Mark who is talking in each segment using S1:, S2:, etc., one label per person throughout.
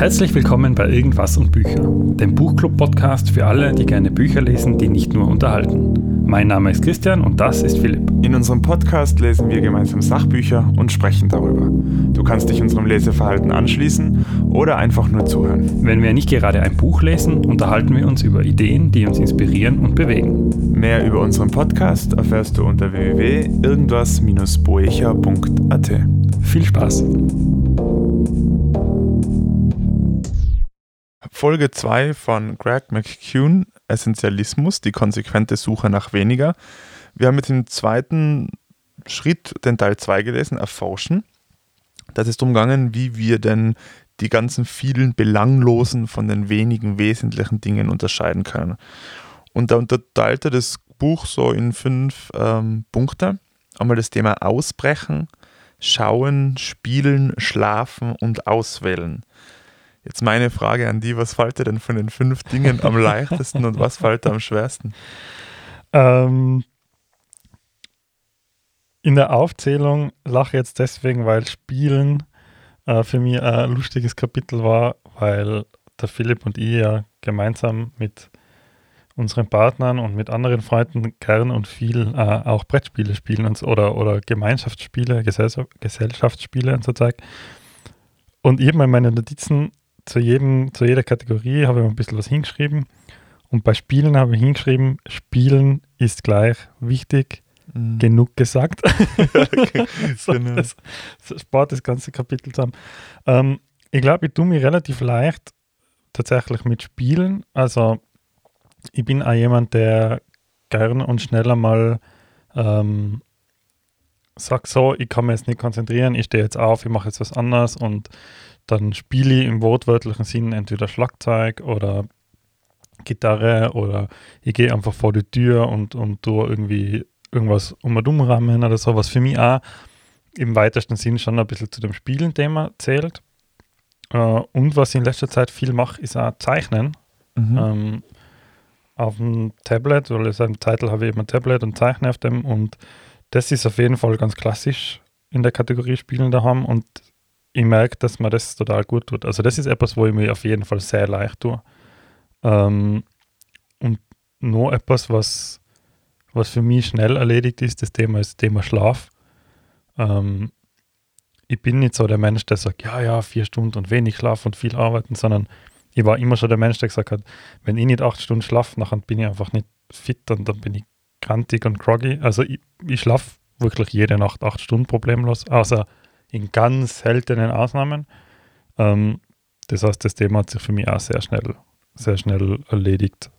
S1: Herzlich willkommen bei Irgendwas und Bücher, dem Buchclub-Podcast für alle, die gerne Bücher lesen, die nicht nur unterhalten. Mein Name ist Christian und das ist Philipp.
S2: In unserem Podcast lesen wir gemeinsam Sachbücher und sprechen darüber. Du kannst dich unserem Leseverhalten anschließen oder einfach nur zuhören.
S1: Wenn wir nicht gerade ein Buch lesen, unterhalten wir uns über Ideen, die uns inspirieren und bewegen.
S2: Mehr über unseren Podcast erfährst du unter www.irgendwas-boecher.at.
S1: Viel Spaß!
S2: Folge 2 von Greg McCune, Essentialismus, die konsequente Suche nach weniger. Wir haben mit dem zweiten Schritt den Teil 2 gelesen, Erforschen. Da ist gegangen, wie wir denn die ganzen vielen belanglosen von den wenigen wesentlichen Dingen unterscheiden können. Und da unterteilte das Buch so in fünf ähm, Punkte. Einmal das Thema Ausbrechen, Schauen, Spielen, Schlafen und Auswählen. Jetzt meine Frage an die, was fällt dir denn von den fünf Dingen am leichtesten und was fällt dir am schwersten?
S1: Ähm, in der Aufzählung lache jetzt deswegen, weil Spielen äh, für mich ein lustiges Kapitel war, weil der Philipp und ich ja gemeinsam mit unseren Partnern und mit anderen Freunden gern und viel äh, auch Brettspiele spielen und, oder, oder Gemeinschaftsspiele, Gesellschaftsspiele und so Zeug. Und ich habe in meinen Notizen zu, jedem, zu jeder Kategorie habe ich ein bisschen was hingeschrieben. Und bei Spielen habe ich hingeschrieben, Spielen ist gleich wichtig, mhm. genug gesagt. okay, so, genau. das, das spart das ganze Kapitel zusammen. Ähm, ich glaube, ich tue mich relativ leicht tatsächlich mit Spielen. Also ich bin auch jemand, der gern und schneller mal ähm, sagt so, ich kann mich jetzt nicht konzentrieren, ich stehe jetzt auf, ich mache jetzt was anderes und dann spiele ich im wortwörtlichen Sinn entweder Schlagzeug oder Gitarre oder ich gehe einfach vor die Tür und, und tue irgendwie irgendwas um und umrammen oder so, was für mich auch im weitesten Sinn schon ein bisschen zu dem Spielen-Thema zählt. Äh, und was ich in letzter Zeit viel mache, ist auch Zeichnen. Mhm. Ähm, auf dem Tablet, weil ich im Titel habe ich immer ein Tablet und zeichne auf dem und das ist auf jeden Fall ganz klassisch in der Kategorie Spielen daheim und ich merke, dass mir das total gut tut. Also das ist etwas, wo ich mir auf jeden Fall sehr leicht tue. Ähm, und noch etwas, was, was für mich schnell erledigt ist, das Thema ist das Thema Schlaf. Ähm, ich bin nicht so der Mensch, der sagt, ja, ja, vier Stunden und wenig Schlaf und viel arbeiten, sondern ich war immer schon der Mensch, der gesagt hat, wenn ich nicht acht Stunden schlafe, dann bin ich einfach nicht fit und dann bin ich krantig und groggy. Also ich, ich schlafe wirklich jede Nacht acht Stunden problemlos, außer in ganz seltenen Ausnahmen. Ähm, das heißt, das Thema hat sich für mich auch sehr schnell, sehr schnell erledigt.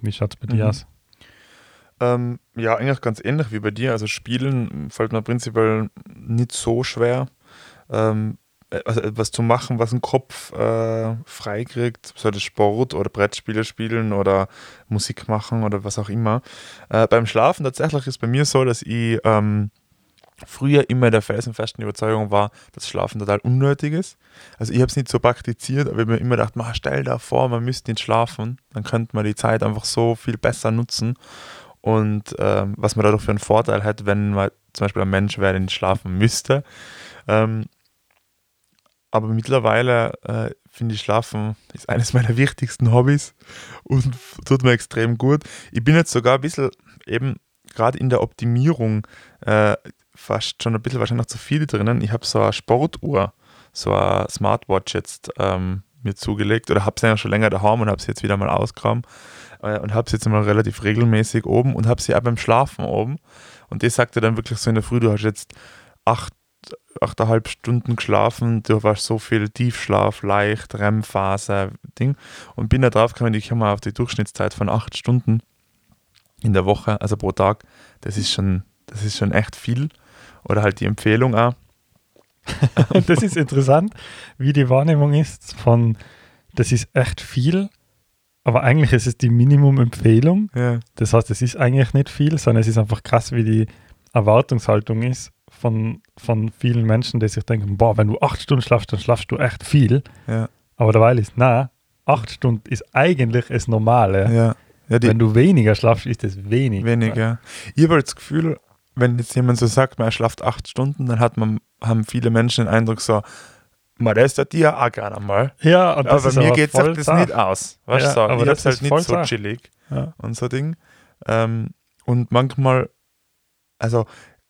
S1: Wie schaut es bei mhm. dir aus?
S2: Ähm, ja, eigentlich ganz ähnlich wie bei dir. Also Spielen fällt mir prinzipiell nicht so schwer. Ähm, also etwas zu machen, was den Kopf äh, freikriegt, das Sport oder Brettspiele spielen oder Musik machen oder was auch immer. Äh, beim Schlafen tatsächlich ist bei mir so, dass ich ähm, früher immer der felsenfesten Überzeugung war, dass Schlafen total unnötig ist. Also ich habe es nicht so praktiziert, aber ich habe mir immer gedacht, man, stell dir vor, man müsste nicht schlafen, dann könnte man die Zeit einfach so viel besser nutzen. Und ähm, was man dadurch für einen Vorteil hat, wenn man zum Beispiel ein Mensch wäre, der nicht schlafen müsste. Ähm, aber mittlerweile äh, finde ich Schlafen ist eines meiner wichtigsten Hobbys und tut mir extrem gut. Ich bin jetzt sogar ein bisschen eben gerade in der Optimierung äh, fast schon ein bisschen wahrscheinlich noch zu viel drinnen. Ich habe so eine Sportuhr, so eine Smartwatch jetzt ähm, mir zugelegt oder habe sie ja schon länger daheim und habe sie jetzt wieder mal ausgegraben äh, und habe sie jetzt mal relativ regelmäßig oben und habe sie auch beim Schlafen oben. Und das sagte dann wirklich so in der Früh, du hast jetzt acht, achteinhalb Stunden geschlafen, du warst so viel Tiefschlaf, leicht, REM-Phase, Ding. Und bin da drauf gekommen, ich komme auf die Durchschnittszeit von acht Stunden in der Woche, also pro Tag. Das ist schon, das ist schon echt viel oder halt die Empfehlung auch.
S1: Und das ist interessant, wie die Wahrnehmung ist von, das ist echt viel, aber eigentlich ist es die Minimum-Empfehlung. Ja. Das heißt, es ist eigentlich nicht viel, sondern es ist einfach krass, wie die Erwartungshaltung ist von, von vielen Menschen, die sich denken, boah, wenn du acht Stunden schlafst, dann schlafst du echt viel. Ja. Aber derweil ist, na, acht Stunden ist eigentlich das Normale. Ja. Ja, wenn du weniger schlafst, ist es wenig.
S2: Weniger. Ich habe das Gefühl, wenn jetzt jemand so sagt, man schlaft acht Stunden, dann hat man, haben viele Menschen den Eindruck so, Man, das tut dir auch gerne mal.
S1: Ja, und das
S2: aber mir geht
S1: voll
S2: das
S1: zart.
S2: nicht aus. Weißt du,
S1: Ja,
S2: so,
S1: aber
S2: ich
S1: das
S2: halt
S1: ist
S2: nicht
S1: voll
S2: so chillig
S1: Ja.
S2: und so Ding. Ähm, und manchmal, also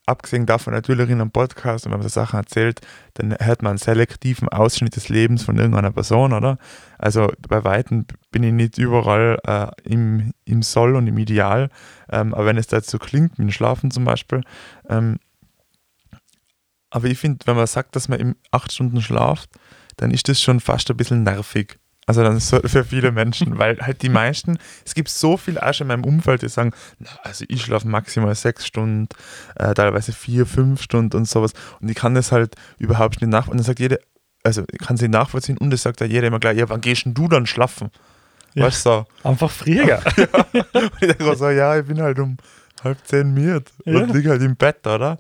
S2: abgesehen davon natürlich in einem Podcast und wenn man so Sachen erzählt, dann hört man einen selektiven Ausschnitt des Lebens von irgendeiner Person, oder? Also bei Weitem bin ich nicht überall äh, im, im Soll und im Ideal, ähm, aber wenn es da jetzt so klingt, wie ein Schlafen zum Beispiel, ähm, aber ich finde, wenn man sagt, dass man acht Stunden schlaft, dann ist das schon fast ein bisschen nervig. Also dann so für viele Menschen, weil halt die meisten, es gibt so viel schon in meinem Umfeld, die sagen, na, also ich schlafe maximal sechs Stunden, äh, teilweise vier, fünf Stunden und sowas. Und ich kann das halt überhaupt nicht nachvollziehen. Und dann sagt jeder, also ich kann sie nachvollziehen und es sagt ja jeder immer gleich, ja, wann gehst denn du dann schlafen?
S1: Ja.
S2: Weißt du?
S1: Einfach früher.
S2: Und ich denke so, ja, ich bin halt um halb zehn miert
S1: Ja.
S2: und liege halt im Bett, oder?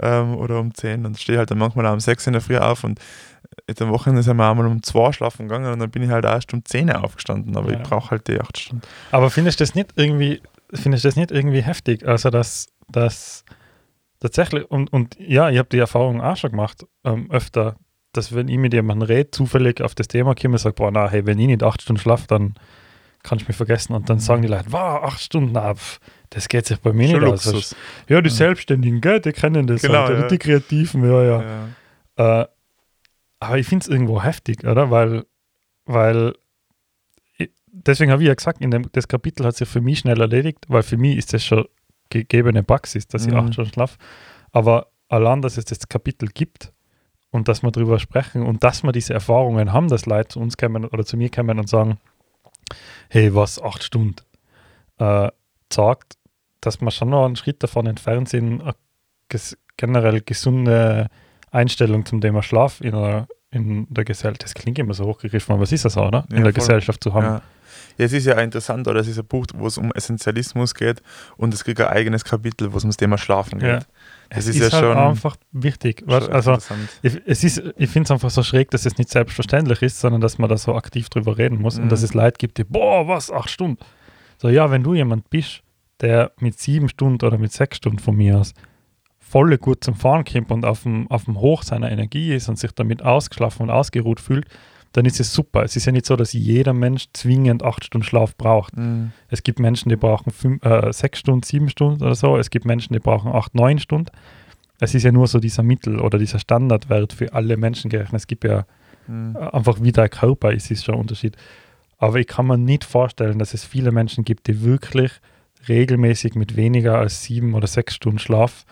S2: Ähm, oder um zehn und stehe halt dann manchmal auch um sechs in der Früh auf und jetzt am Wochenende sind wir einmal um zwei schlafen gegangen und dann bin ich halt erst um zehn aufgestanden, aber
S1: Ja.
S2: ich brauche halt die acht Stunden.
S1: Aber findest du das nicht irgendwie, findest das nicht irgendwie heftig? Also, dass, dass tatsächlich, und, und ja, ich habe die Erfahrung auch schon gemacht, ähm, öfter, dass wenn ich mit jemandem rede, zufällig auf das Thema komme und sage, boah, na, hey, wenn ich nicht acht Stunden schlafe, dann kann ich mich vergessen. Und dann sagen die Leute, wow, acht Stunden, na, pf, das geht sich bei mir
S2: Schon
S1: nicht aus.
S2: Luxus.
S1: Ja, die. Selbstständigen, gell, die kennen das
S2: Genau,
S1: halt,
S2: ja.
S1: die Kreativen, ja, ja.
S2: Ja.
S1: Äh, aber ich finde es irgendwo heftig, oder? Weil, weil ich, deswegen habe ich ja gesagt, in dem, das Kapitel hat sich für mich schnell erledigt, weil für mich ist das schon gegebene Praxis, dass ich
S2: Mhm.
S1: acht Stunden schlafe. Aber allein, dass es das Kapitel gibt und dass wir darüber sprechen und dass wir diese Erfahrungen haben, dass Leute zu uns kommen oder zu mir kommen und sagen, hey, was, acht Stunden, äh, sagt, dass wir schon noch einen Schritt davon entfernt sind, generell gesunde Einstellung zum Thema Schlaf in der, in der Gesellschaft, das klingt immer so hochgegriffen, aber was ist das auch, oder? In
S2: Ja,
S1: der
S2: voll.
S1: Gesellschaft zu haben.
S2: Ja. ja, es ist ja interessant, oder es ist ein Buch, wo es um Essentialismus geht und es kriegt ein eigenes Kapitel, wo es ums Thema Schlafen geht.
S1: Ja.
S2: Das
S1: es
S2: ist,
S1: ist,
S2: ja
S1: halt
S2: schon,
S1: einfach wichtig.
S2: schon
S1: also ich, es ist, ich finde es einfach so schräg, dass es nicht selbstverständlich ist, sondern dass man da so aktiv drüber reden muss und
S2: Mhm.
S1: dass es Leute gibt, die, boah, was, acht Stunden. So, ja, wenn du jemand bist, der mit sieben Stunden oder mit sechs Stunden von mir aus voll gut zum Fahren kommt und auf dem, auf dem Hoch seiner Energie ist und sich damit ausgeschlafen und ausgeruht fühlt, dann ist es super. Es ist ja nicht so, dass jeder Mensch zwingend acht Stunden Schlaf braucht.
S2: Mhm.
S1: Es gibt Menschen, die brauchen fünf, äh, sechs Stunden, sieben Stunden oder so. Es gibt Menschen, die brauchen acht, neun Stunden. Es ist ja nur so dieser Mittel- oder dieser Standardwert für alle Menschen gerechnet. Es gibt ja
S2: Mhm.
S1: einfach, wie der Körper ist, ist schon ein Unterschied. Aber ich kann mir nicht vorstellen, dass es viele Menschen gibt, die wirklich regelmäßig mit weniger als sieben oder sechs Stunden Schlaf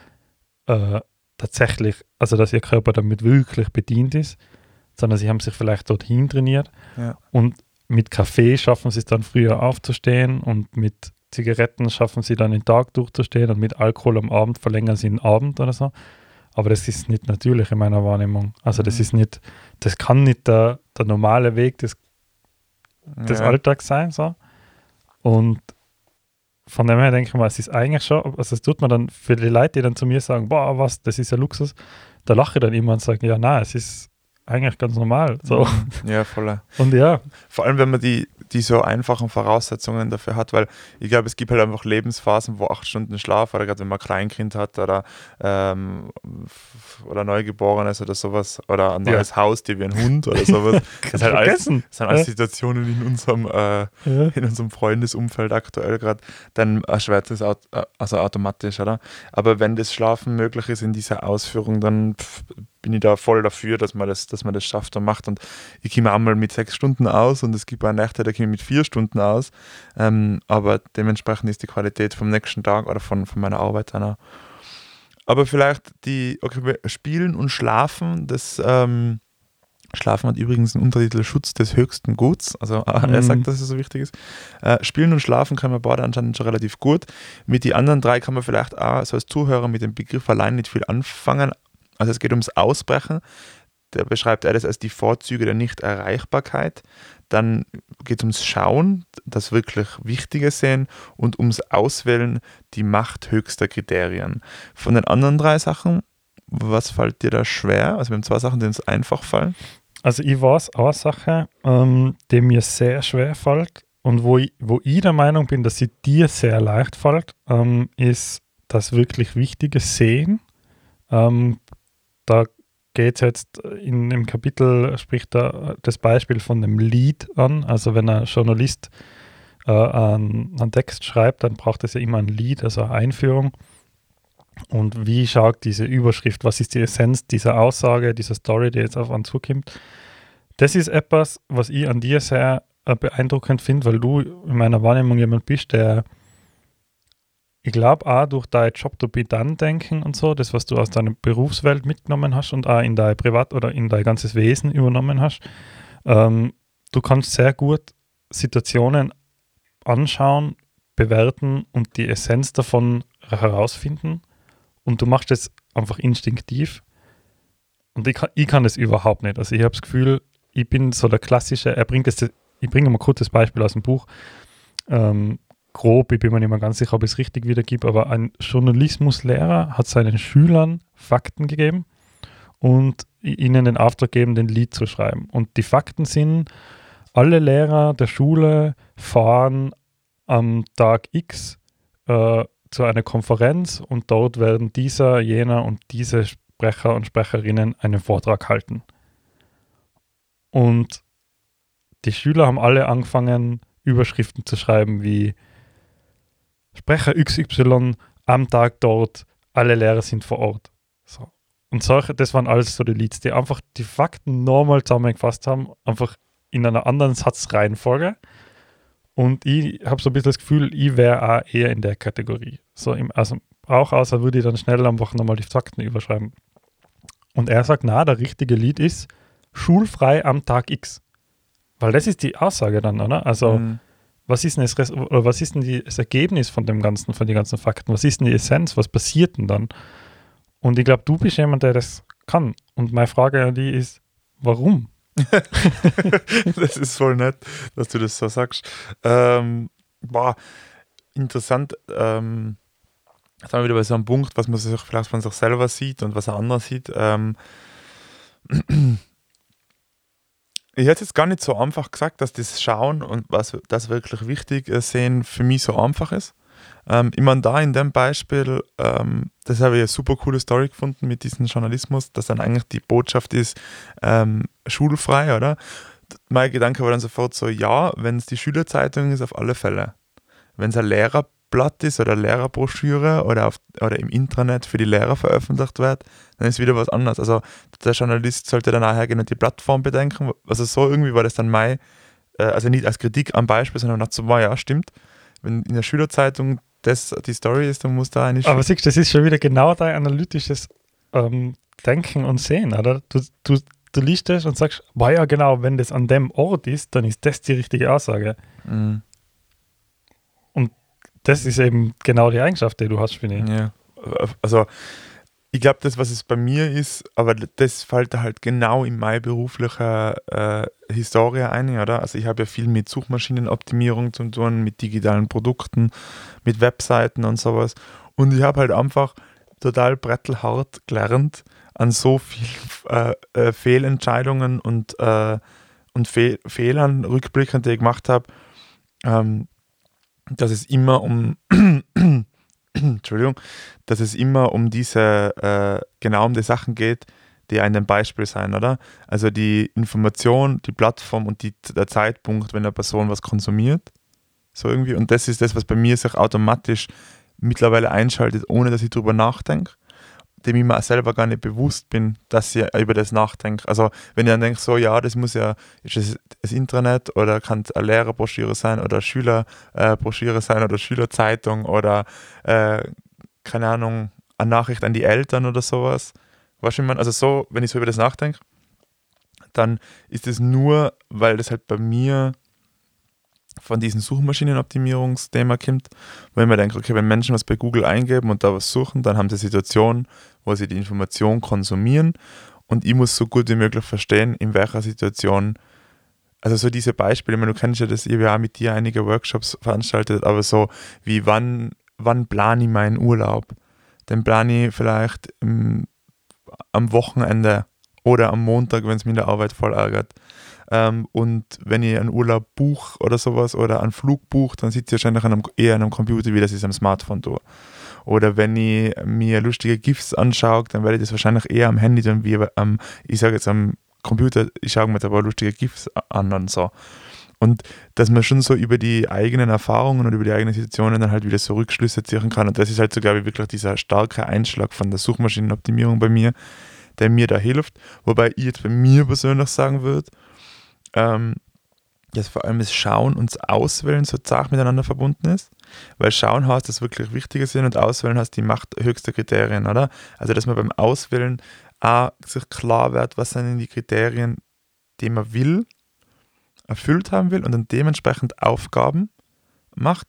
S1: äh, tatsächlich, also dass ihr Körper damit wirklich bedient ist, sondern sie haben sich vielleicht dorthin trainiert
S2: Ja.
S1: und mit Kaffee schaffen sie es dann früher aufzustehen und mit Zigaretten schaffen sie dann den Tag durchzustehen und mit Alkohol am Abend verlängern sie den Abend oder so. Aber das ist nicht natürlich in meiner Wahrnehmung. Also das
S2: Mhm.
S1: ist nicht, das kann nicht der, der normale Weg des, des
S2: ja.
S1: Alltags sein. So. Und von dem her denke ich mal, es ist eigentlich schon, also es tut man dann für die Leute, die dann zu mir sagen, boah, was, das ist ja Luxus, da lache ich dann immer und sage, ja, nein, es ist eigentlich ganz normal. So.
S2: Mhm. Ja, voll.
S1: Und ja,
S2: Vor allem, wenn man die, die so einfachen Voraussetzungen dafür hat, weil ich glaube, es gibt halt einfach Lebensphasen, wo acht Stunden Schlaf, oder gerade wenn man ein Kleinkind hat oder, ähm, oder Neugeborenes oder sowas, oder ein
S1: Ja.
S2: neues Haustier wie ein Hund oder sowas. Das, halt alles, das sind alles
S1: Ja.
S2: Situationen in unserem, äh,
S1: Ja.
S2: in unserem Freundesumfeld aktuell gerade, dann erschwert das aut äh, also automatisch, oder? Aber wenn das Schlafen möglich ist in dieser Ausführung, dann pff, bin ich da voll dafür, dass man das, dass man das schafft und macht. Und ich komme einmal mit sechs Stunden aus und es gibt auch Nächte, da komme ich mit vier Stunden aus. Ähm, aber dementsprechend ist die Qualität vom nächsten Tag oder von, von meiner Arbeit dann auch. Aber vielleicht die, okay, spielen und schlafen, das ähm, Schlafen hat übrigens einen Untertitel Schutz des höchsten Guts. Also äh, er
S1: Mhm.
S2: sagt, dass es so wichtig ist. Äh, spielen und schlafen kann man beide anscheinend schon relativ gut. Mit den anderen drei kann man vielleicht auch so als Zuhörer mit dem Begriff allein nicht viel anfangen. Also es geht ums Ausbrechen. Da beschreibt er das als die Vorzüge der Nichterreichbarkeit. Dann geht es ums Schauen, das wirklich Wichtige sehen und ums Auswählen, die Macht höchster Kriterien. Von den anderen drei Sachen, was fällt dir da schwer? Also wir haben zwei Sachen, die uns einfach fallen.
S1: Also ich weiß eine Sache, ähm, die mir sehr schwer fällt und wo ich, wo ich der Meinung bin, dass sie dir sehr leicht fällt, ähm, ist das wirklich wichtige Sehen. Ähm, da geht es jetzt in dem Kapitel, spricht er das Beispiel von dem Lied an. Also wenn ein Journalist äh, einen, einen Text schreibt, dann braucht es ja immer ein Lied, also eine Einführung. Und wie schaut diese Überschrift, was ist die Essenz dieser Aussage, dieser Story, die jetzt auf einen zukommt? Das ist etwas, was ich an dir sehr äh, beeindruckend finde, weil du in meiner Wahrnehmung jemand bist, der ich glaube auch durch dein Job to be done denken und so, das, was du aus deiner Berufswelt mitgenommen hast und auch in dein Privat- oder in dein ganzes Wesen übernommen hast, ähm, du kannst sehr gut Situationen anschauen, bewerten und die Essenz davon herausfinden. Und du machst das einfach instinktiv. Und ich kann, ich kann das überhaupt nicht. Also ich habe das Gefühl, ich bin so der klassische, er bringt das, ich bringe mal ein kurzes Beispiel aus dem Buch. Ähm, grob, ich bin mir nicht mehr ganz sicher, ob ich es richtig wiedergebe, aber ein Journalismuslehrer hat seinen Schülern Fakten gegeben und ihnen den Auftrag gegeben, den Lied zu schreiben. Und die Fakten sind, alle Lehrer der Schule fahren am Tag X äh, zu einer Konferenz und dort werden dieser, jener und diese Sprecher und Sprecherinnen einen Vortrag halten. Und die Schüler haben alle angefangen, Überschriften zu schreiben wie Sprecher XY am Tag dort, alle Lehrer sind vor Ort. So. Und solche, das waren alles so die Leads, die einfach die Fakten normal zusammengefasst haben, einfach in einer anderen Satzreihenfolge. Und ich habe so ein bisschen das Gefühl, ich wäre auch eher in der Kategorie. So im, also auch außer würde ich dann schnell einfach nochmal die Fakten überschreiben. Und er sagt, na, der richtige Lied ist schulfrei am Tag X. Weil das ist die Aussage dann, oder? Also mhm was ist denn, das, was ist denn die, das Ergebnis von dem Ganzen, von den ganzen Fakten? Was ist denn die Essenz? Was passiert denn dann? Und ich glaube, du bist jemand, der das kann. Und meine Frage an die ist, warum?
S2: das ist voll nett, dass du das so sagst. Ähm, war interessant. Ähm, jetzt sind wir wieder bei so einem Punkt, was man sich vielleicht von sich selber sieht und was ein anderer sieht. Ähm, ich hätte jetzt gar nicht so einfach gesagt, dass das Schauen und was das wirklich wichtig sehen für mich so einfach ist. Ähm, ich meine, da in dem Beispiel, ähm, das habe ich eine super coole Story gefunden mit diesem Journalismus, dass dann eigentlich die Botschaft ist, ähm, schulfrei, oder? Mein Gedanke war dann sofort so, ja, wenn es die Schülerzeitung ist, auf alle Fälle. Wenn es ein Lehrer Blatt ist oder Lehrerbroschüre oder, auf, oder im Intranet für die Lehrer veröffentlicht wird, dann ist wieder was anderes. Also der Journalist sollte dann nachher gehen und die Plattform bedenken. Also so irgendwie war das dann mein, äh, also nicht als Kritik am Beispiel, sondern nach so, ja, stimmt. Wenn in der Schülerzeitung das die Story ist, dann muss da eine.
S1: Aber siehst du, das ist schon wieder genau dein analytisches ähm, Denken und Sehen, oder? Du, du, du liest das und sagst, war ja genau, wenn das an dem Ort ist, dann ist das die richtige Aussage. Mhm das ist eben genau die Eigenschaft, die du hast, finde ich.
S2: Ja. Also, ich glaube, das, was es bei mir ist, aber das fällt halt genau in meine berufliche äh, Historie ein, oder? Also, ich habe ja viel mit Suchmaschinenoptimierung zu tun, mit digitalen Produkten, mit Webseiten und sowas. Und ich habe halt einfach total brettelhart gelernt an so vielen äh, äh, Fehlentscheidungen und, äh, und Fe Fehlern rückblickend, die ich gemacht habe. Ähm, dass es immer um Entschuldigung, dass es immer um diese, äh, genau um die Sachen geht, die ein Beispiel sein, oder? Also die Information, die Plattform und die, der Zeitpunkt, wenn eine Person was konsumiert. So irgendwie. Und das ist das, was bei mir sich automatisch mittlerweile einschaltet, ohne dass ich drüber nachdenke dem ich mir selber gar nicht bewusst bin, dass ich über das nachdenke. Also wenn ich dann denke, so ja, das muss ja, ist das das Intranet oder kann es eine Lehrerbroschüre sein oder Schülerbroschüre sein oder Schülerzeitung oder äh, keine Ahnung, eine Nachricht an die Eltern oder sowas. Weißt du, ich? Also so, wenn ich so über das nachdenke, dann ist es nur, weil das halt bei mir von diesem Suchmaschinenoptimierungsthema kommt, weil man denkt, okay, wenn Menschen was bei Google eingeben und da was suchen, dann haben sie Situationen, wo sie die Information konsumieren und ich muss so gut wie möglich verstehen, in welcher Situation, also so diese Beispiele, ich meine, du kennst ja das, ich habe ja mit dir einige Workshops veranstaltet, aber so wie wann, wann plane ich meinen Urlaub? Den plane ich vielleicht im, am Wochenende oder am Montag, wenn es mir in der Arbeit voll ärgert. Ähm, und wenn ich einen Urlaub buche oder sowas oder einen Flug buche, dann sitze ich wahrscheinlich an einem, eher an einem Computer, wie das ist am Smartphone tue. Oder wenn ich mir lustige GIFs anschaue, dann werde ich das wahrscheinlich eher am Handy tun, wie am, ich sage jetzt am Computer, ich schaue mir jetzt aber lustige GIFs an und so. Und dass man schon so über die eigenen Erfahrungen und über die eigenen Situationen dann halt wieder so Rückschlüsse ziehen kann. Und das ist halt so, glaube ich, wirklich dieser starke Einschlag von der Suchmaschinenoptimierung bei mir, der mir da hilft. Wobei ich jetzt bei mir persönlich sagen würde, ähm, dass vor allem das Schauen und das Auswählen so zart miteinander verbunden ist. Weil Schauen heißt, dass wirklich Wichtige sind und Auswählen heißt die Macht höchster Kriterien, oder? Also, dass man beim Auswählen auch sich klar wird, was sind denn die Kriterien, die man will erfüllt haben will und dann dementsprechend Aufgaben macht.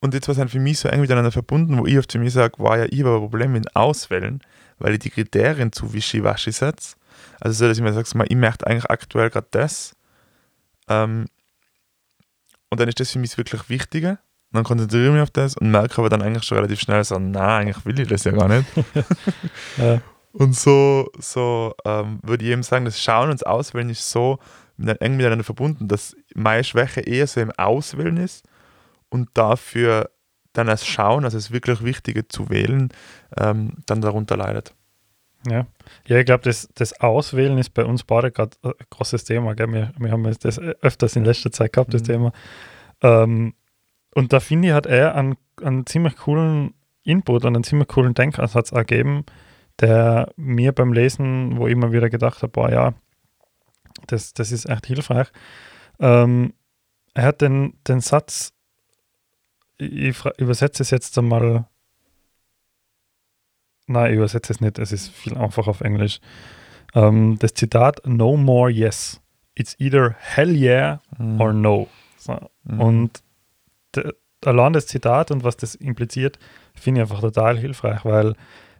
S2: Und jetzt war es für mich so eng miteinander verbunden, wo ich oft zu mir sage, war ja, ich habe ein Problem mit Auswählen, weil ich die Kriterien zu wischiwaschi setze. Also so, dass ich mir sage, ich möchte eigentlich aktuell gerade das. Ähm, und dann ist das für mich das wirklich Wichtige. Und dann konzentriere ich mich auf das und merke aber dann eigentlich schon relativ schnell so, nein, eigentlich will ich das ja gar nicht. ja. Und so, so ähm, würde ich eben sagen, das Schauen und das Auswählen ist so eng miteinander verbunden, dass meine Schwäche eher so im Auswählen ist und dafür dann das Schauen, also das wirklich Wichtige zu wählen, ähm, dann darunter leidet.
S1: Ja, ja ich glaube, das, das Auswählen ist bei uns beide gerade ein großes Thema. Gell? Wir, wir haben das öfters in letzter Zeit gehabt, das mhm. Thema. Ähm, und da finde ich, hat er einen, einen ziemlich coolen Input und einen ziemlich coolen Denkansatz ergeben, der mir beim Lesen, wo ich immer wieder gedacht habe, boah, ja, das, das ist echt hilfreich. Ähm, er hat den, den Satz, ich, übersetze es jetzt einmal, nein, ich übersetze es nicht, es ist viel einfacher auf Englisch. Ähm, das Zitat, no more yes. It's either hell yeah mhm. or no. So. Mhm. Und allein das Zitat und was das impliziert, finde ich einfach total hilfreich, weil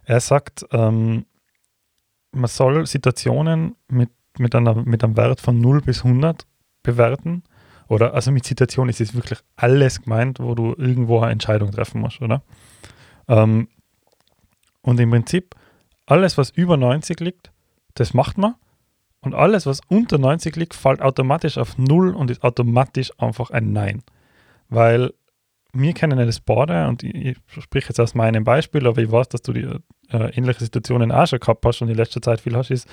S1: er sagt, ähm, man soll Situationen mit mit, einer, mit einem Wert von 0 bis 100 bewerten. Oder also mit Situation ist es wirklich alles gemeint, wo du irgendwo eine Entscheidung treffen musst, oder? Ähm, und im Prinzip, alles, was über 90 liegt, das macht man. Und alles, was unter 90 liegt, fällt automatisch auf 0 und ist automatisch einfach ein Nein. Weil wir kennen ja das Bade und ich, ich spreche jetzt aus meinem Beispiel, aber ich weiß, dass du die äh, ähnliche Situationen auch schon gehabt hast und in letzter Zeit viel hast, ist,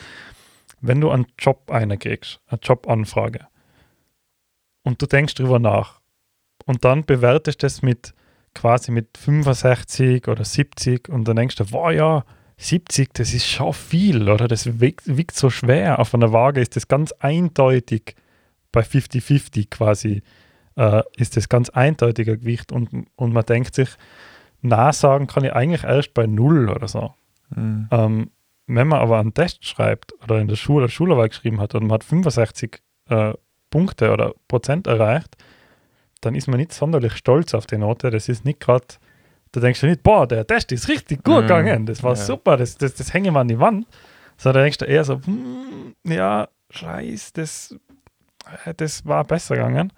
S1: wenn du einen Job einkriegst, eine Jobanfrage, und du denkst drüber nach und dann bewertest das mit quasi mit 65 oder 70 und dann denkst du, wow ja, 70, das ist schon viel, oder? Das wiegt, wiegt so schwer. Auf einer Waage ist das ganz eindeutig bei 50-50 quasi, äh, ist das ganz eindeutiger Gewicht und, und man denkt sich, na sagen kann ich eigentlich erst bei null oder so. Mhm. Ähm, wenn man aber einen Test schreibt oder in der Schule Schularbeit geschrieben hat und man hat 65 äh, Punkte oder Prozent erreicht, dann ist man nicht sonderlich stolz auf die Note. Das ist nicht gerade, da denkst du nicht, boah, der Test ist richtig gut mhm. gegangen, das war ja. super, das, das, das hängen wir an die Wand. Sondern denkst du eher so, hm, ja, scheiß, das, äh, das war besser gegangen.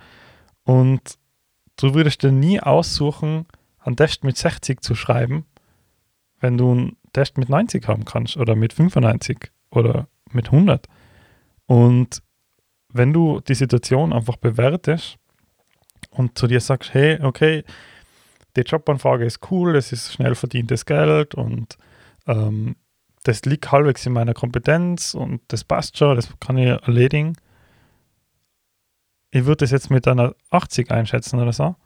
S1: Und du würdest dir nie aussuchen, einen Test mit 60 zu schreiben, wenn du einen Test mit 90 haben kannst oder mit 95 oder mit 100. Und wenn du die Situation einfach bewertest und zu dir sagst, hey, okay, die Jobanfrage ist cool, es ist schnell verdientes Geld und ähm, das liegt halbwegs in meiner Kompetenz und das passt schon, das kann ich erledigen. Ich würde das jetzt mit einer 80 einschätzen oder so.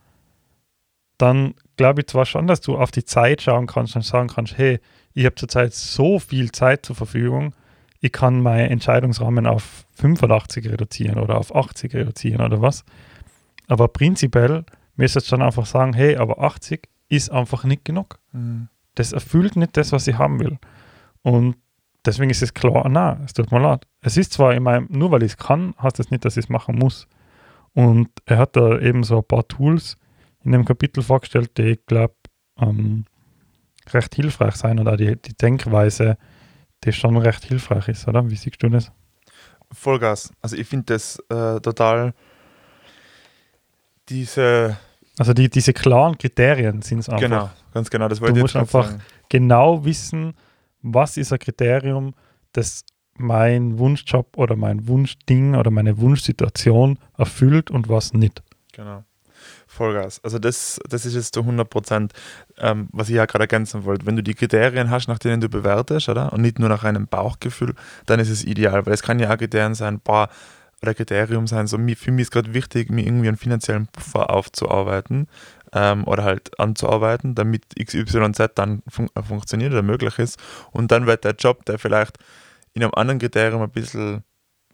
S1: Dann glaube ich zwar schon, dass du auf die Zeit schauen kannst und sagen kannst, hey, ich habe zurzeit so viel Zeit zur Verfügung, ich kann meinen Entscheidungsrahmen auf 85 reduzieren oder auf 80 reduzieren oder was. Aber prinzipiell müsste ich dann einfach sagen, hey, aber 80 ist einfach nicht genug. Mhm. Das erfüllt nicht das, was ich haben will. Und deswegen ist es klar, nein, es tut mir leid. Es ist zwar in meinem, nur weil ich es kann, heißt das nicht, dass ich es machen muss. Und er hat da eben so ein paar Tools in dem Kapitel vorgestellt, die ich glaube, ähm, recht hilfreich sein oder die, die Denkweise, die schon recht hilfreich ist, oder? Wie siehst du das?
S2: Vollgas. Also ich finde das äh, total diese.
S1: Also die, diese klaren Kriterien sind es einfach.
S2: Genau, ganz genau. Das wollte
S1: du musst einfach sagen. genau wissen, was ist ein Kriterium, das mein Wunschjob oder mein Wunschding oder meine Wunschsituation erfüllt und was nicht.
S2: Genau. Vollgas. Also das, das ist jetzt zu 100 Prozent, ähm, was ich ja gerade ergänzen wollte. Wenn du die Kriterien hast, nach denen du bewertest, oder? Und nicht nur nach einem Bauchgefühl, dann ist es ideal, weil es kann ja auch Kriterien sein, boah, oder Kriterium sein, so für mich ist gerade wichtig, mir irgendwie einen finanziellen Puffer aufzuarbeiten ähm, oder halt anzuarbeiten, damit XYZ dann fun äh, funktioniert oder möglich ist. Und dann wird der Job, der vielleicht in einem anderen Kriterium ein bisschen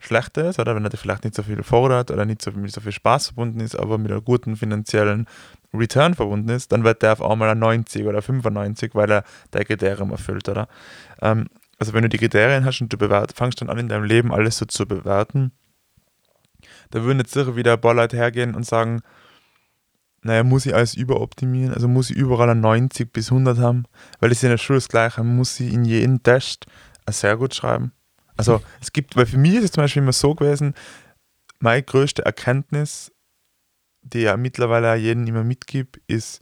S2: schlechter ist oder wenn er vielleicht nicht so viel fordert oder nicht so, mit so viel Spaß verbunden ist, aber mit einem guten finanziellen Return verbunden ist, dann wird der auf einmal ein 90 oder 95, weil er der Kriterium erfüllt, oder? Ähm, also wenn du die Kriterien hast und du bewert, fangst dann an in deinem Leben alles so zu bewerten, da würden jetzt sicher wieder ein paar Leute hergehen und sagen, naja, muss ich alles überoptimieren, also muss ich überall ein 90 bis 100 haben, weil es in der Schule das Gleiche, muss ich in jedem Test ein sehr gut schreiben. Also es gibt, weil für mich ist es zum Beispiel immer so gewesen, meine größte Erkenntnis, die ja mittlerweile jeden immer mitgibt, ist,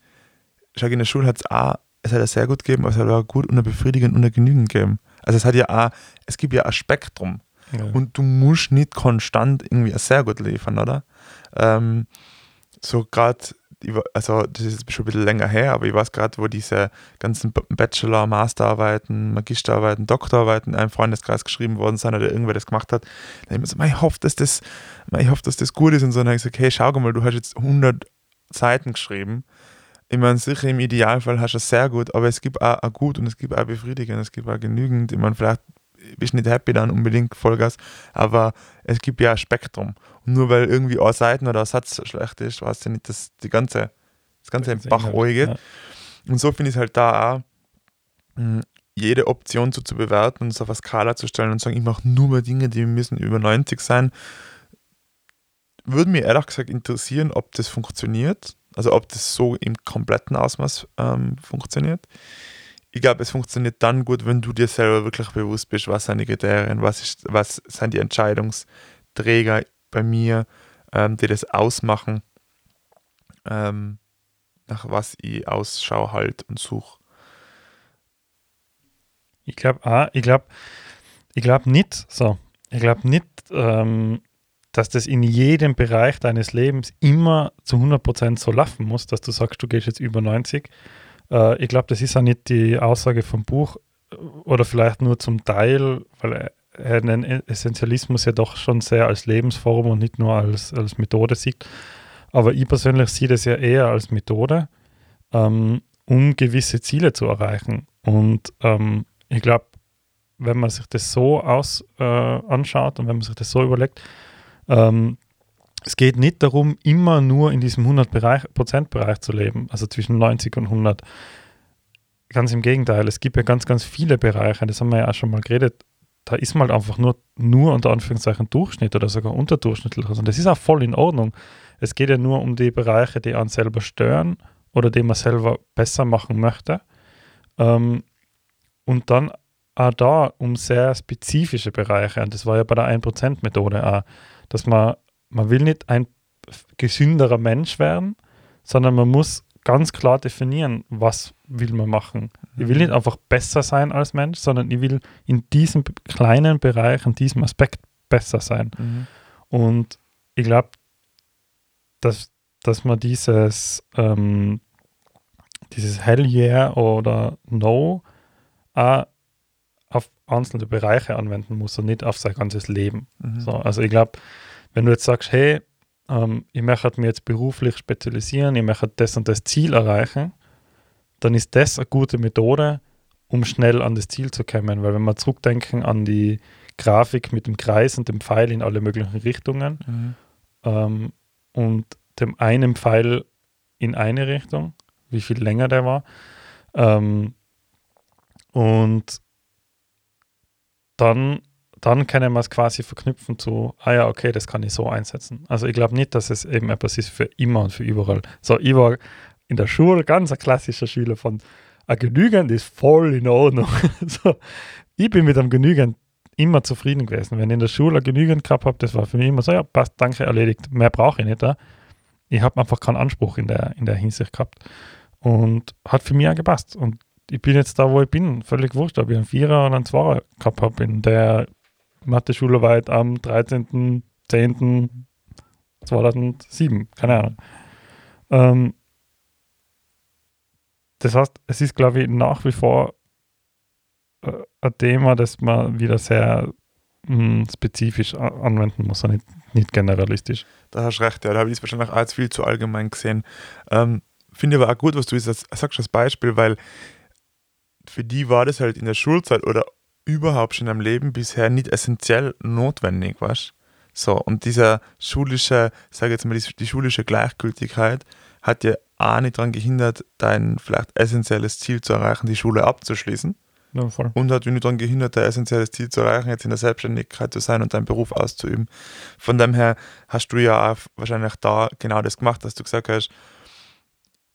S2: schau, in der Schule hat es auch, es hat ja sehr gut gegeben, aber es hat auch gut und befriedigend und genügend gegeben. Also es hat ja auch, es gibt ja ein Spektrum. Ja. Und du musst nicht konstant irgendwie sehr gut liefern, oder? Ähm, so gerade, also das ist schon ein bisschen länger her, aber ich weiß gerade, wo diese ganzen Bachelor, Masterarbeiten, Magisterarbeiten, Doktorarbeiten in einem Freundeskreis geschrieben worden sind oder irgendwer das gemacht hat, dann ich so, ich hoffe, dass das, ich hoffe, dass das gut ist und so. Dann habe ich gesagt, hey, schau mal, du hast jetzt 100 Seiten geschrieben. Ich meine, sicher im Idealfall hast du es sehr gut, aber es gibt auch, auch gut und es gibt auch befriedigend, es gibt auch genügend. Ich meine, vielleicht bist nicht happy dann unbedingt Vollgas, aber es gibt ja ein Spektrum. Und nur weil irgendwie eine Seite oder ein Satz schlecht ist, weißt du nicht, dass die ganze, das ganze im Bach geht. Ja. Und so finde ich es halt da auch, hm, jede Option so zu bewerten und es auf eine Skala zu stellen und sagen, ich mache nur mehr Dinge, die müssen über 90 sein. Würde mir ehrlich gesagt interessieren, ob das funktioniert, also ob das so im kompletten Ausmaß ähm, funktioniert ich glaube, es funktioniert dann gut, wenn du dir selber wirklich bewusst bist, was sind die Kriterien, was, ist, was sind die Entscheidungsträger bei mir, ähm, die das ausmachen, ähm, nach was ich Ausschau halt und suche.
S1: Ich glaube, ah, ich glaube, ich glaube nicht, so, ich glaube nicht, ähm, dass das in jedem Bereich deines Lebens immer zu 100% so laufen muss, dass du sagst, du gehst jetzt über 90 äh, ich glaube, das ist auch nicht die Aussage vom Buch oder vielleicht nur zum Teil, weil er den Essentialismus ja doch schon sehr als Lebensform und nicht nur als, als Methode sieht. Aber ich persönlich sehe das ja eher als Methode, ähm, um gewisse Ziele zu erreichen. Und ähm, ich glaube, wenn man sich das so aus, äh, anschaut und wenn man sich das so überlegt, ähm, es geht nicht darum, immer nur in diesem 100%-Bereich zu leben, also zwischen 90 und 100. Ganz im Gegenteil, es gibt ja ganz, ganz viele Bereiche, das haben wir ja auch schon mal geredet, da ist man halt einfach nur, nur unter Anführungszeichen Durchschnitt oder sogar unterdurchschnittlich. Und das ist auch voll in Ordnung. Es geht ja nur um die Bereiche, die einen selber stören oder die man selber besser machen möchte. Ähm, und dann auch da um sehr spezifische Bereiche. Und das war ja bei der 1%-Methode auch, dass man man will nicht ein gesünderer Mensch werden, sondern man muss ganz klar definieren, was will man machen. Ich will mhm. nicht einfach besser sein als Mensch, sondern ich will in diesem kleinen Bereich, in diesem Aspekt besser sein. Mhm. Und ich glaube, dass, dass man dieses, ähm, dieses Hell yeah oder No auch auf einzelne Bereiche anwenden muss und nicht auf sein ganzes Leben. Mhm. So, also ich glaube, wenn du jetzt sagst, hey, ähm, ich möchte mich jetzt beruflich spezialisieren, ich möchte das und das Ziel erreichen, dann ist das eine gute Methode, um schnell an das Ziel zu kommen. Weil wenn wir zurückdenken an die Grafik mit dem Kreis und dem Pfeil in alle möglichen Richtungen mhm. ähm, und dem einen Pfeil in eine Richtung, wie viel länger der war, ähm, und dann dann können wir es quasi verknüpfen zu, ah ja, okay, das kann ich so einsetzen. Also ich glaube nicht, dass es eben etwas ist für immer und für überall. So, ich war in der Schule ganz ein klassischer Schüler von, ein Genügend ist voll in Ordnung. so, ich bin mit einem Genügend immer zufrieden gewesen. Wenn ich in der Schule Genügend gehabt habe, das war für mich immer so, ja, passt, danke, erledigt. Mehr brauche ich nicht. Da. Ich habe einfach keinen Anspruch in der, in der Hinsicht gehabt. Und hat für mich auch gepasst. Und ich bin jetzt da, wo ich bin, völlig wurscht, ob ich einen Vierer oder einen Zweier gehabt habe in der Mathe-Schularbeit am 13.10.2007. Keine Ahnung. Ähm, das heißt, es ist, glaube ich, nach wie vor äh, ein Thema, das man wieder sehr mh, hm, spezifisch anwenden muss, nicht, nicht generalistisch.
S2: Da hast du recht, ja, da habe ich es wahrscheinlich auch viel zu allgemein gesehen. Ähm, Finde aber auch gut, was du sagst als Beispiel, weil für die war das halt in der Schulzeit oder überhaupt schon im Leben bisher nicht essentiell notwendig, weißt So, und dieser schulische, sage jetzt mal, die, schulische Gleichgültigkeit hat ja auch nicht daran gehindert, dein vielleicht essentielles Ziel zu erreichen, die Schule abzuschließen. Ja, und hat dich nicht daran gehindert, dein essentielles Ziel zu erreichen, jetzt in der Selbstständigkeit zu sein und deinen Beruf auszuüben. Von dem her hast du ja auch wahrscheinlich da genau das gemacht, dass du gesagt hast,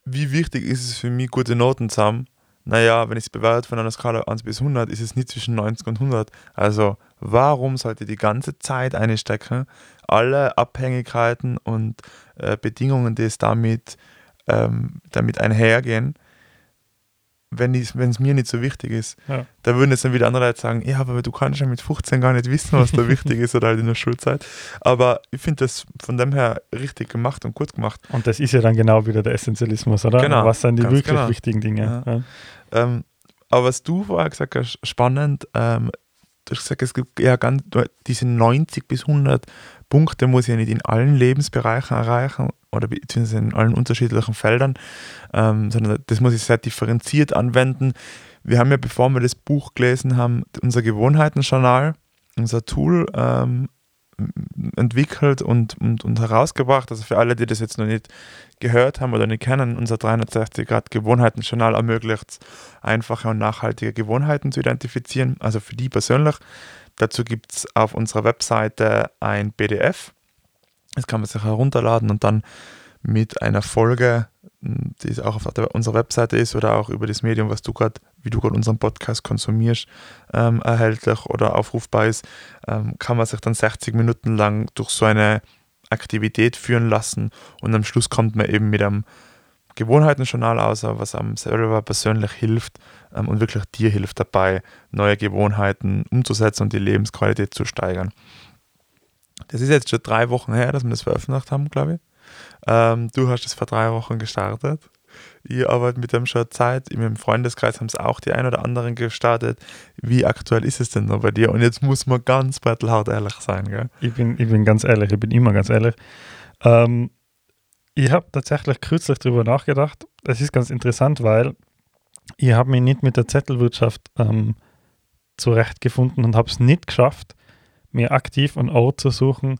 S2: wie wichtig ist es für mich, gute Noten zu haben? Naja, wenn ich es bewerte von einer Skala 1 bis 100, ist es nicht zwischen 90 und 100. Also, warum sollte die ganze Zeit einstecken, alle Abhängigkeiten und äh, Bedingungen, die es damit, ähm, damit einhergehen, wenn es mir nicht so wichtig ist. Ja. Da würden jetzt dann wieder andere Leute sagen, ja, aber du kannst ja mit 15 gar nicht wissen, was da wichtig ist oder halt in der Schulzeit. Aber ich finde das von dem her richtig gemacht und gut gemacht.
S1: Und das ist ja dann genau wieder der Essentialismus, oder?
S2: Genau.
S1: Was sind die wirklich genau. wichtigen Dinge?
S2: Ja. Ja. Ähm, aber was du vorher gesagt hast, spannend, ähm, du hast gesagt, es gibt ja ganz, diese 90 bis 100 Punkte muss ich ja nicht in allen Lebensbereichen erreichen oder beziehungsweise in allen unterschiedlichen Feldern, ähm, sondern das muss ich sehr differenziert anwenden. Wir haben ja, bevor wir das Buch gelesen haben, unser Gewohnheitenjournal, unser Tool ähm, entwickelt und, und, und herausgebracht. Also für alle, die das jetzt noch nicht gehört haben oder nicht kennen, unser 360 Grad Gewohnheitenjournal ermöglicht einfache und nachhaltige Gewohnheiten zu identifizieren. Also für die persönlich. Dazu gibt es auf unserer Webseite ein PDF. Das kann man sich herunterladen und dann mit einer Folge, die auch auf unserer Webseite ist oder auch über das Medium, was du gerade, wie du gerade unseren Podcast konsumierst, ähm, erhältlich oder aufrufbar ist, ähm, kann man sich dann 60 Minuten lang durch so eine Aktivität führen lassen und am Schluss kommt man eben mit einem Gewohnheitenjournal aus, was einem selber persönlich hilft ähm, und wirklich dir hilft dabei, neue Gewohnheiten umzusetzen und die Lebensqualität zu steigern. Das ist jetzt schon drei Wochen her, dass wir das veröffentlicht haben, glaube ich. Ähm, du hast es vor drei Wochen gestartet. Ich arbeite mit dem schon Zeit. In meinem Freundeskreis haben es auch die ein oder anderen gestartet. Wie aktuell ist es denn noch bei dir? Und jetzt muss man ganz bettelhart ehrlich sein. Gell?
S1: Ich, bin, ich bin ganz ehrlich, ich bin immer ganz ehrlich. Ähm, ich habe tatsächlich kürzlich darüber nachgedacht. Das ist ganz interessant, weil ich habe mich nicht mit der Zettelwirtschaft ähm, zurechtgefunden und habe es nicht geschafft, mir aktiv einen Ort zu suchen,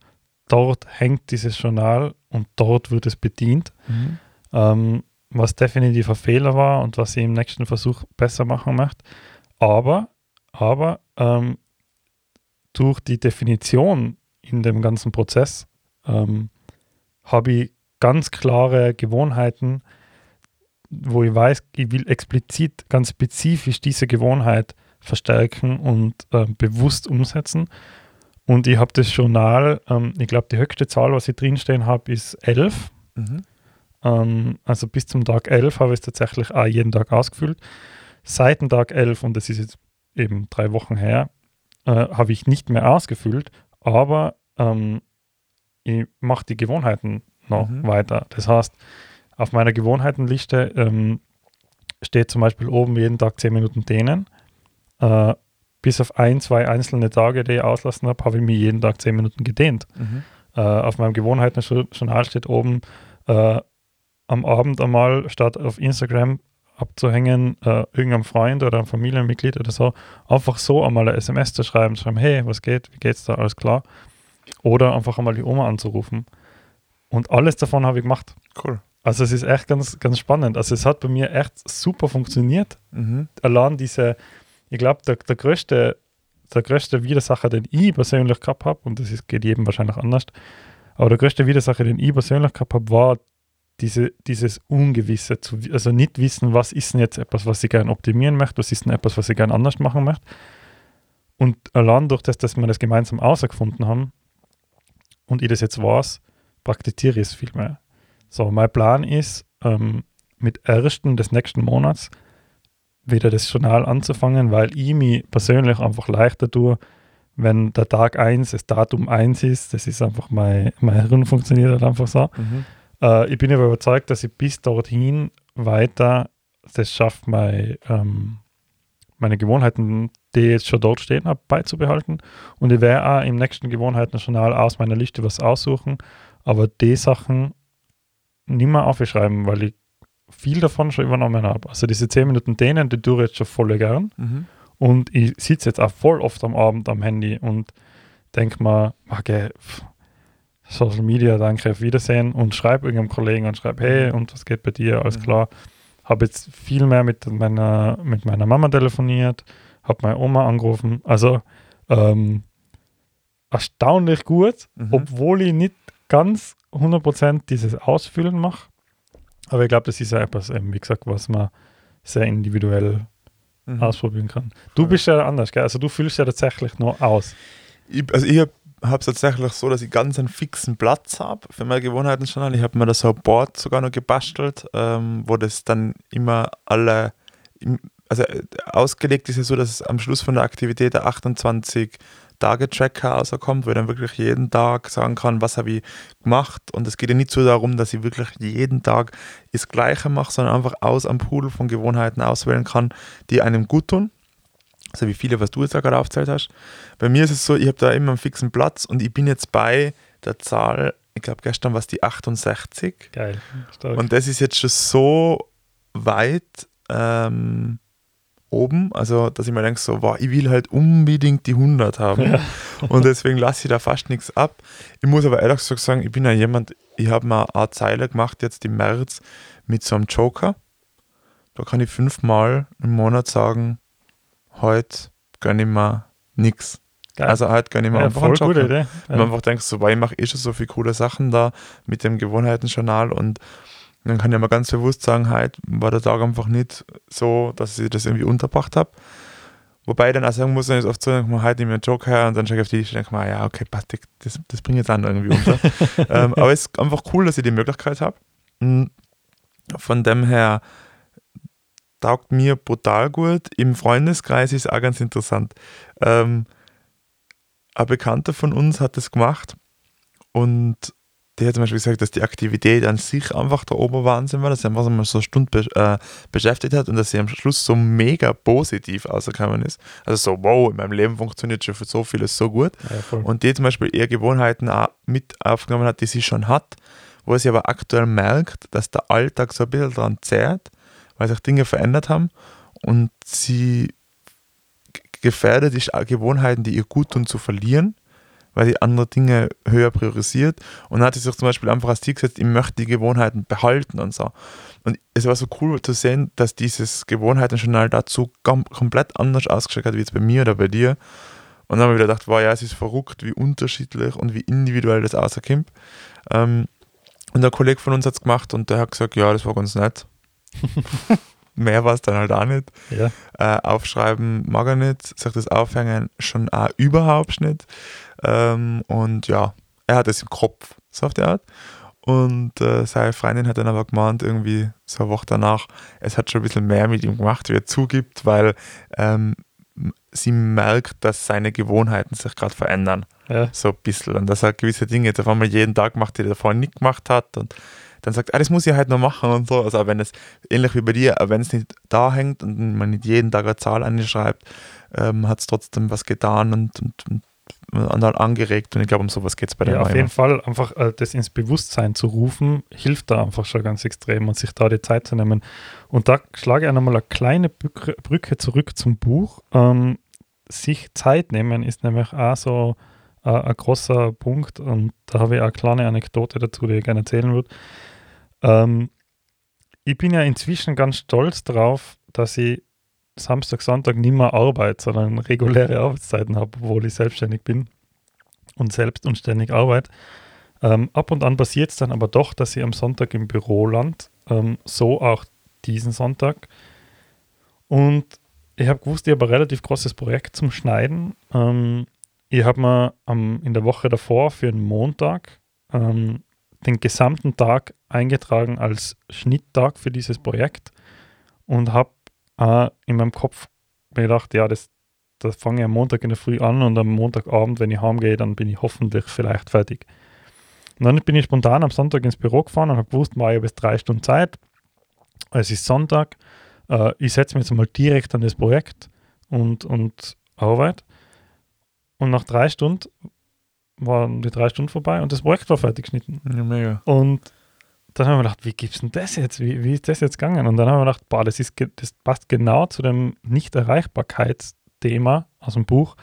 S1: dort hängt dieses Journal und dort wird es bedient. Mhm. Ähm, was definitiv ein Fehler war und was ich im nächsten Versuch besser machen möchte. Aber, aber ähm, durch die Definition in dem ganzen Prozess ähm, habe ich ganz klare Gewohnheiten, wo ich weiß, ich will explizit, ganz spezifisch diese Gewohnheit verstärken und äh, bewusst umsetzen. Und ich habe das Journal, ähm, ich glaube, die höchste Zahl, was ich drinstehen habe, ist 11. Mhm. Ähm, also bis zum Tag 11 habe ich es tatsächlich auch jeden Tag ausgefüllt. Seit dem Tag 11, und das ist jetzt eben drei Wochen her, äh, habe ich nicht mehr ausgefüllt, aber ähm, ich mache die Gewohnheiten noch mhm. weiter. Das heißt, auf meiner Gewohnheitenliste ähm, steht zum Beispiel oben jeden Tag 10 Minuten dehnen. Äh, bis auf ein, zwei einzelne Tage, die ich auslassen habe, habe ich mir jeden Tag zehn Minuten gedehnt. Mhm. Äh, auf meinem Gewohnheiten-Journal steht oben, äh, am Abend einmal statt auf Instagram abzuhängen, äh, irgendeinem Freund oder einem Familienmitglied oder so, einfach so einmal eine SMS zu schreiben, zu schreiben, hey, was geht, wie geht's da, alles klar. Oder einfach einmal die Oma anzurufen. Und alles davon habe ich gemacht.
S2: Cool.
S1: Also es ist echt ganz, ganz spannend. Also es hat bei mir echt super funktioniert. Mhm. Allein diese, ich glaube, der, der, größte, der größte Widersacher, den ich persönlich gehabt habe, und das ist, geht jedem wahrscheinlich anders, aber der größte Widersacher, den ich persönlich gehabt habe, war diese, dieses Ungewisse, zu, also nicht wissen, was ist denn jetzt etwas, was ich gerne optimieren möchte, was ist denn etwas, was ich gerne anders machen möchte. Und allein durch das, dass wir das gemeinsam außergefunden haben und ich das jetzt weiß, praktiziere ich es viel mehr. So, mein Plan ist, ähm, mit 1. des nächsten Monats wieder das Journal anzufangen, weil ich mich persönlich einfach leichter tue, wenn der Tag 1 das Datum 1 ist, das ist einfach mein, mein Hirn funktioniert halt einfach so.
S2: Mhm.
S1: Äh, ich bin aber überzeugt, dass ich bis dorthin weiter das schafft, mein, ähm, meine Gewohnheiten, die jetzt schon dort stehen habe, beizubehalten. Und ich werde auch im nächsten Gewohnheiten-Journal aus meiner Liste was aussuchen, aber die Sachen nicht mehr aufschreiben, weil ich viel davon schon übernommen habe. Also diese 10 Minuten denen, die tue ich jetzt schon voll gern.
S2: Mhm.
S1: Und ich sitze jetzt auch voll oft am Abend am Handy und denke mir, okay, Social Media, danke, auf Wiedersehen und schreibe irgendeinem Kollegen und schreibe, hey, und was geht bei dir? Alles
S2: Mhm.
S1: klar. Habe jetzt viel mehr mit meiner, mit meiner Mama telefoniert, habe meine Oma angerufen. Also ähm, erstaunlich gut,
S2: Mhm.
S1: obwohl ich nicht ganz 100% dieses Ausfüllen mache. Aber ich glaube, das ist ja etwas, wie gesagt, was man sehr individuell
S2: Mhm.
S1: ausprobieren kann. Du
S2: Voll.
S1: bist ja anders, gell? Also du füllst ja tatsächlich nur aus.
S2: Ich, also ich habe es tatsächlich so, dass ich ganz einen fixen Platz habe für meine Gewohnheiten schon. Ich habe mir da so ein Board sogar noch gebastelt, ähm, wo das dann immer alle, also äh, ausgelegt ist ja so, dass es am Schluss von der Aktivität der 28 Tage-Tracker rauskommt, wo ich dann wirklich jeden Tag sagen kann, was habe ich gemacht. Und es geht ja nicht so darum, dass ich wirklich jeden Tag das Gleiche mache, sondern einfach aus am Pool von Gewohnheiten auswählen kann, die einem gut tun. Also wie viele, was du jetzt da gerade aufgezählt hast. Bei mir ist es so, ich habe da immer einen fixen Platz und ich bin jetzt bei der Zahl, ich glaube gestern war es die 68.
S1: Geil. Stark.
S2: Und das ist jetzt schon so weit ähm, oben, also dass ich mir denke, so, wow, ich will halt unbedingt die 100 haben.
S1: Ja.
S2: Und deswegen lasse ich da fast nichts ab. Ich muss aber ehrlich gesagt sagen, ich bin ja jemand, ich habe mal eine Zeile gemacht jetzt im März mit so einem Joker. Da kann ich fünfmal im Monat sagen, heute gönne ich mir nichts.
S1: Geil.
S2: Also heute gönne ich mir
S1: ja,
S2: einfach einen
S1: gute
S2: Joker.
S1: Idee.
S2: Wenn man einfach denkt, so, weil ich mache eh schon so viele coole Sachen da mit dem Gewohnheitenjournal und dann kann ich mal ganz bewusst sagen, heute war der Tag einfach nicht so, dass ich das irgendwie unterbracht habe. Wobei ich dann auch sagen muss, dann ist oft so, dann mal heute nehme ich einen Joker her und dann schaue ich auf die Liste und denke mir, ja, okay, passt, das, das bringt jetzt an irgendwie unter. ähm, aber es ist einfach cool, dass ich die Möglichkeit habe. Mm, Von dem her taugt mir brutal gut. Im Freundeskreis ist auch ganz interessant. Ähm, ein Bekannter von uns hat das gemacht und der hat zum Beispiel gesagt, dass die Aktivität an sich einfach der Oberwahnsinn war, dass er einfach mal so eine Stunde be äh, beschäftigt hat und dass sie am Schluss so mega positiv ausgekommen ist. Also so, wow, in meinem Leben funktioniert schon für so vieles so gut.
S1: Ja.
S2: Und die zum Beispiel eher Gewohnheiten auch mit aufgenommen hat, die sie schon hat, wo sie aber aktuell merkt, dass der Alltag so ein bisschen daran zehrt, weil sich Dinge verändert haben und sie gefährdet ist, Gewohnheiten, die ihr gut tun, zu verlieren, weil sie andere Dinge höher priorisiert. Und dann hat sie sich zum Beispiel einfach als Ziel gesetzt, ich möchte die Gewohnheiten behalten und so. Und es war so cool zu sehen, dass dieses Gewohnheitenjournal dazu kom komplett anders ausgeschaut hat, wie jetzt bei mir oder bei dir. Und dann habe ich wieder gedacht, wow, ja, es ist verrückt, wie unterschiedlich und wie individuell das rauskommt. Ähm, und der Kollege von uns hat es gemacht und der hat gesagt, ja, das war ganz nett. Mehr war es dann halt auch nicht.
S1: ja.
S2: Äh, aufschreiben mag er nicht, sich das aufhängen schon auch überhaupt nicht. Ähm, und ja, er hat es im Kopf, so auf die Art. Und äh, seine Freundin hat dann aber gemeint, irgendwie so eine Woche danach, es hat schon ein bisschen mehr mit ihm gemacht, wie er zugibt, weil ähm, sie merkt, dass seine Gewohnheiten sich gerade verändern
S1: ja.
S2: so ein bisschen. Und dass er gewisse Dinge jetzt auf einmal jeden Tag macht, die er davor nicht gemacht hat. Und dann sagt, ah, das muss ich halt noch machen und so. Also auch wenn es, ähnlich wie bei dir, auch wenn es nicht da hängt und man nicht jeden Tag eine Zahl anschreibt, ähm, hat es trotzdem was getan und, und, und angeregt. Und ich glaube, um sowas geht es bei der
S1: Ja, auf jeden Fall einfach äh, das ins Bewusstsein zu rufen, hilft da einfach schon ganz extrem und sich da die Zeit zu nehmen. Und da schlage ich auch nochmal eine kleine Brücke, Brücke zurück zum Buch. Ähm, sich Zeit nehmen ist nämlich auch so äh, ein großer Punkt und da habe ich auch eine kleine Anekdote dazu, die ich gerne erzählen würde. Ähm, ich bin ja inzwischen ganz stolz drauf, dass ich Samstag, Sonntag nicht mehr arbeite, sondern reguläre Arbeitszeiten habe, obwohl ich selbstständig bin und selbst und ständig arbeite. Ähm, ab und an passiert es dann aber doch, dass ich am Sonntag im Büro land. Ähm, so auch diesen Sonntag. Und ich habe gewusst, ich habe ein relativ großes Projekt zum Schneiden. Ähm, ich habe mir in der Woche davor für einen Montag ähm, den gesamten Tag eingetragen als Schnitttag für dieses Projekt und habe äh, in meinem Kopf mir gedacht, ja, das da fange ich am Montag in der Früh an und am Montagabend, wenn ich heimgehe, dann bin ich hoffentlich vielleicht fertig. Und dann bin ich spontan am Sonntag ins Büro gefahren und habe gewusst, ich habe jetzt drei Stunden Zeit. Es ist Sonntag. Äh, ich setze mich jetzt mal direkt an das Projekt und, und arbeite. Und nach drei Stunden waren die drei Stunden vorbei und das Projekt war fertig geschnitten.
S2: Ja, mega.
S1: Und dann haben wir gedacht, wie gibt's denn das jetzt? Wie, wie ist das jetzt gegangen? Und dann haben wir gedacht, boah, das, ist, das passt genau zu dem Nicht-Erreichbarkeitsthema aus dem Buch.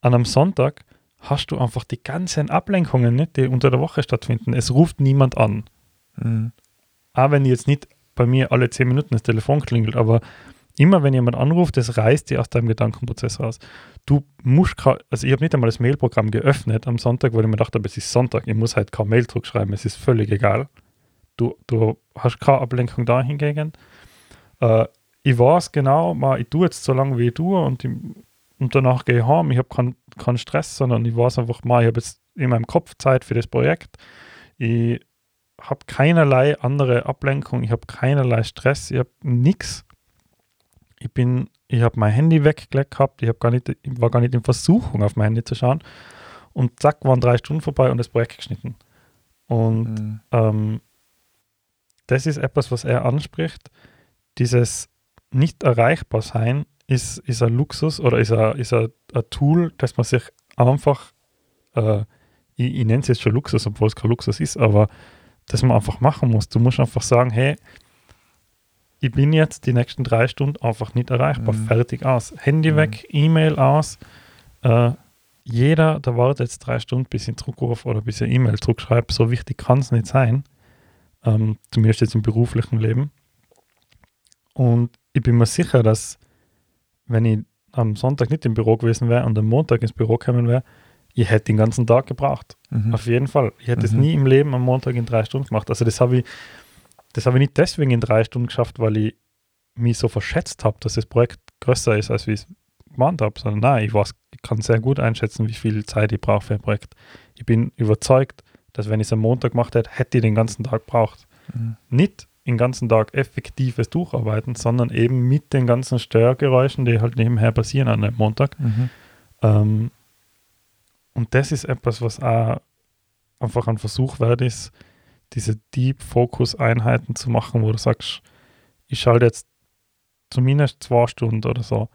S1: An einem Sonntag hast du einfach die ganzen Ablenkungen, nicht, die unter der Woche stattfinden. Es ruft niemand an.
S2: Mhm.
S1: Auch wenn jetzt nicht bei mir alle zehn Minuten das Telefon klingelt, aber immer wenn jemand anruft, das reißt dir aus deinem Gedankenprozess raus. Du musst, also ich habe nicht einmal das Mailprogramm geöffnet am Sonntag, weil ich mir dachte, es ist Sonntag, ich muss halt kein Mail schreiben, es ist völlig egal. Du, du hast keine Ablenkung dahingegen. Äh, ich weiß genau, mal, ich tue jetzt so lange, wie ich tue und, ich, und danach gehe ich heim. Ich habe keinen kein Stress, sondern ich weiß einfach mal, ich habe jetzt in meinem Kopf Zeit für das Projekt. Ich habe keinerlei andere Ablenkung, ich habe keinerlei Stress, ich habe nichts. Ich bin, ich habe mein Handy weggelegt gehabt, ich, hab gar nicht, ich war gar nicht in Versuchung, auf mein Handy zu schauen. Und zack, waren drei Stunden vorbei und das Projekt geschnitten. Und
S2: Mhm.
S1: ähm, das ist etwas, was er anspricht. Dieses nicht erreichbar sein ist, ist ein Luxus oder ist ein, ist ein, ein Tool, das man sich einfach, äh, ich, ich nenne es jetzt schon Luxus, obwohl es kein Luxus ist, aber das man einfach machen muss. Du musst einfach sagen, hey, ich bin jetzt die nächsten drei Stunden einfach nicht erreichbar.
S2: Mhm.
S1: Fertig aus. Handy
S2: Mhm.
S1: weg, E-Mail aus. Äh, jeder, der wartet jetzt drei Stunden, bis ich einen Zurückruf oder bis ich eine E-Mail zurückschreibe. So wichtig kann es nicht sein. Ähm, zumindest jetzt im beruflichen Leben. Und ich bin mir sicher, dass wenn ich am Sonntag nicht im Büro gewesen wäre und am Montag ins Büro gekommen wäre, ich hätte den ganzen Tag gebraucht.
S2: Mhm.
S1: Auf jeden Fall. Ich hätte es
S2: Mhm.
S1: nie im Leben am Montag in drei Stunden gemacht. Also das habe ich, das habe ich nicht deswegen in drei Stunden geschafft, weil ich mich so verschätzt habe, dass das Projekt größer ist, als ich es gemeint habe, sondern nein, ich, weiß, ich kann sehr gut einschätzen, wie viel Zeit ich brauche für ein Projekt. Ich bin überzeugt, dass wenn ich es am Montag gemacht hätte, hätte ich den ganzen Tag braucht.
S2: Mhm.
S1: Nicht den ganzen Tag effektives Durcharbeiten, sondern eben mit den ganzen Störgeräuschen, die halt nebenher passieren an einem Montag.
S2: Mhm.
S1: Ähm, und das ist etwas, was auch einfach ein Versuch wert ist, diese Deep-Focus-Einheiten zu machen, wo du sagst, ich schalte jetzt zumindest zwei Stunden oder so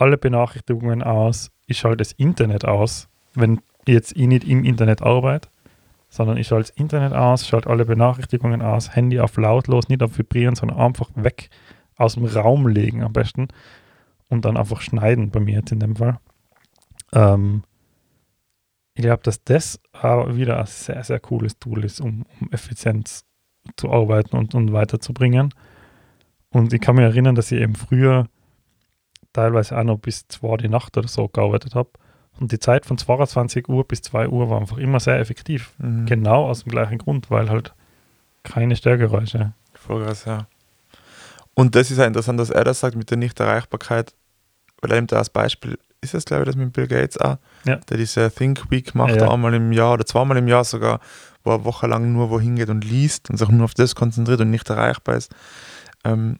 S1: alle Benachrichtigungen aus, ich schalte das Internet aus, wenn jetzt ich nicht im Internet arbeite, sondern ich schalte das Internet aus, schalte alle Benachrichtigungen aus, Handy auf lautlos, nicht auf vibrieren, sondern einfach weg aus dem Raum legen am besten und dann einfach schneiden bei mir jetzt in dem Fall. Ähm, ich glaube, dass das auch wieder ein sehr, sehr cooles Tool ist, um, um effizient zu arbeiten und, und weiterzubringen. Und ich kann mich erinnern, dass ich eben früher teilweise auch noch bis 2 die Nacht oder so gearbeitet habe. Und die Zeit von 22 Uhr bis 2 Uhr war einfach immer sehr effektiv.
S2: Mhm.
S1: Genau aus dem gleichen Grund, weil halt keine Störgeräusche.
S2: Voll krass, ja. Und das ist ja interessant, dass er das sagt mit der Nichterreichbarkeit, weil er nimmt da als Beispiel, ist das glaube ich das mit Bill Gates auch,
S1: Ja.
S2: der diese Think Week macht,
S1: Ja.
S2: einmal im Jahr oder zweimal im Jahr sogar, wo er wochenlang nur wohin geht und liest und sich nur auf das konzentriert und nicht erreichbar ist. Ähm,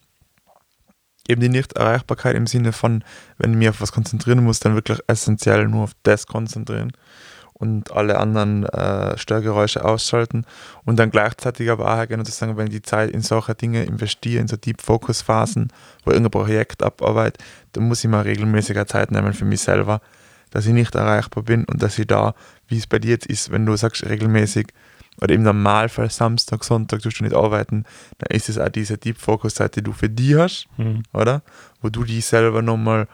S2: eben die Nichterreichbarkeit im Sinne von, wenn ich mich auf was konzentrieren muss, dann wirklich essentiell nur auf das konzentrieren und alle anderen äh, Störgeräusche ausschalten und dann gleichzeitig aber auch und zu sagen, wenn ich die Zeit in solche Dinge investiere, in so Deep Focus Phasen, wo ich irgendein Projekt abarbeite, dann muss ich mal regelmäßiger Zeit nehmen für mich selber, dass ich nicht erreichbar bin und dass ich da, wie es bei dir jetzt ist, wenn du sagst regelmäßig oder im Normalfall Samstag, Sonntag tust du nicht arbeiten, dann ist es auch diese Deep Focus Zeit, die du für dich hast,
S1: Hm.
S2: oder? Wo du dich selber nochmal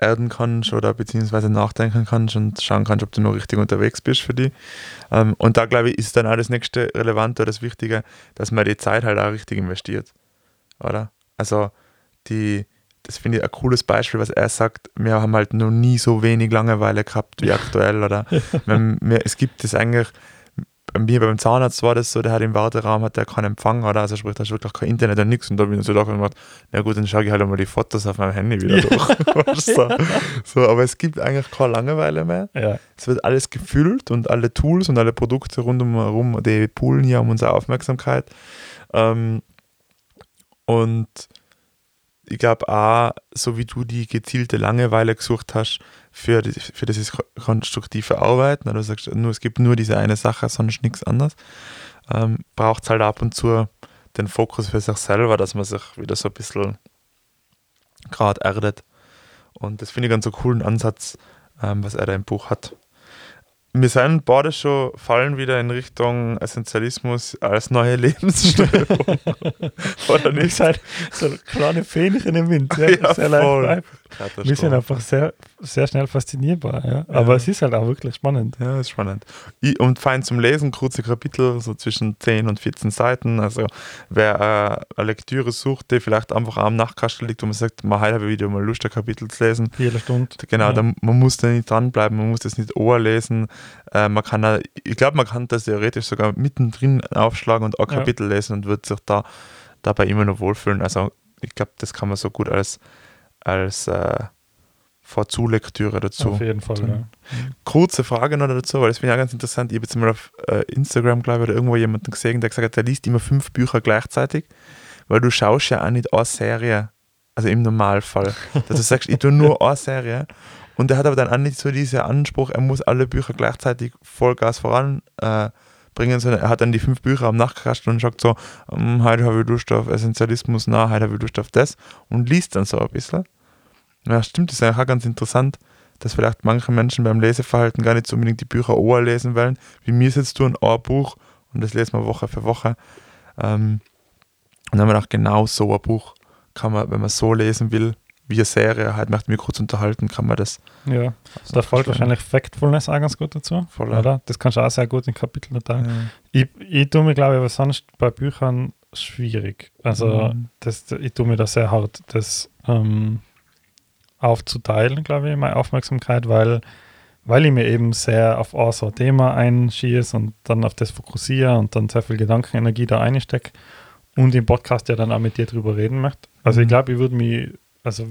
S2: erden kannst oder beziehungsweise nachdenken kannst und schauen kannst, ob du noch richtig unterwegs bist für dich. Ähm, und da glaube ich, ist dann auch das nächste Relevante oder das Wichtige, dass man die Zeit halt auch richtig investiert. Oder? Also die, das finde ich ein cooles Beispiel, was er sagt, wir haben halt noch nie so wenig Langeweile gehabt wie aktuell. Oder wir, wir, es gibt das eigentlich, bei mir beim Zahnarzt war das so, der hat im Warteraum hat der keinen Empfang, oder? Also sprich, da ist wirklich kein Internet und nichts. Und da bin ich so und gemacht, na gut, dann schaue ich halt einmal die Fotos auf meinem Handy wieder durch. So. so, aber es gibt eigentlich keine Langeweile mehr.
S1: Ja.
S2: Es wird alles gefüllt und alle Tools und alle Produkte rundherum, die poolen hier um unsere Aufmerksamkeit. Ähm, und ich glaube auch, so wie du die gezielte Langeweile gesucht hast für, die, für dieses konstruktive Arbeiten, oder du sagst, nur, es gibt nur diese eine Sache, sonst nichts anderes, ähm, braucht es halt ab und zu den Fokus für sich selber, dass man sich wieder so ein bisschen gerade erdet. Und das finde ich ganz so coolen Ansatz, ähm, was er da im Buch hat. Wir sind beide schon fallen wieder in Richtung Essentialismus als neue Lebensstörung.
S1: Oder nicht? Halt so kleine Fähnchen im Wind. Ja, ja sehr voll. Wir sind einfach sehr, sehr schnell faszinierbar. Ja? Aber ja. es ist halt auch wirklich spannend.
S2: Ja, ist spannend. Und fein zum Lesen, kurze Kapitel, so zwischen 10 und 14 Seiten. Also wer äh, eine Lektüre sucht, die vielleicht einfach am Nachtkasten liegt, wo man sagt, mal heute habe ich wieder mal Lust, ein Kapitel zu lesen.
S1: Jede Stunde.
S2: Genau, ja. dann, man muss da nicht dranbleiben, man muss das nicht Ohr lesen. Äh, man kann da, ich glaube, man kann das theoretisch sogar mittendrin aufschlagen und ein Kapitel ja. lesen und wird sich da dabei immer noch wohlfühlen. Also ich glaube, das kann man so gut als, als äh, Vorzulektüre dazu.
S1: Auf jeden Fall, ja.
S2: Kurze Frage noch dazu, weil das finde ich auch ganz interessant. Ich habe jetzt mal auf äh, Instagram, glaube ich, oder irgendwo jemanden gesehen, der gesagt hat, der liest immer fünf Bücher gleichzeitig, weil du schaust ja auch nicht eine Serie, also im Normalfall. dass du sagst, ich tue nur eine Serie und er hat aber dann auch nicht so diesen Anspruch, er muss alle Bücher gleichzeitig Vollgas voranbringen, äh, sondern er hat dann die fünf Bücher am Nachtkasten und sagt so, hm, heute habe ich Lust auf Essentialismus, na, heute habe ich Lust auf das und liest dann so ein bisschen. Ja, stimmt, das ist eigentlich auch ganz interessant, dass vielleicht manche Menschen beim Leseverhalten gar nicht so unbedingt die Bücher ohr lesen wollen, wie mir es jetzt tun, ein Buch und das lesen wir Woche für Woche. Ähm, und dann haben wir auch genau so ein Buch, kann man, wenn man so lesen will, wie eine Serie halt macht mir kurz unterhalten, kann man das.
S1: Ja, da folgt wahrscheinlich Factfulness auch ganz gut dazu. Voll, oder? Das kannst du auch sehr gut in Kapiteln teilen. Ja. Ich, ich tue mir, glaube ich, aber sonst bei Büchern schwierig. Also mhm. das, ich tue mir das sehr hart, das ähm, aufzuteilen, glaube ich, meine Aufmerksamkeit, weil, weil ich mir eben sehr auf ein so Thema einschieße und dann auf das fokussiere und dann sehr viel Gedankenenergie da einstecke und im Podcast ja dann auch mit dir drüber reden möchte. Also ich mhm. glaube, ich würde mich also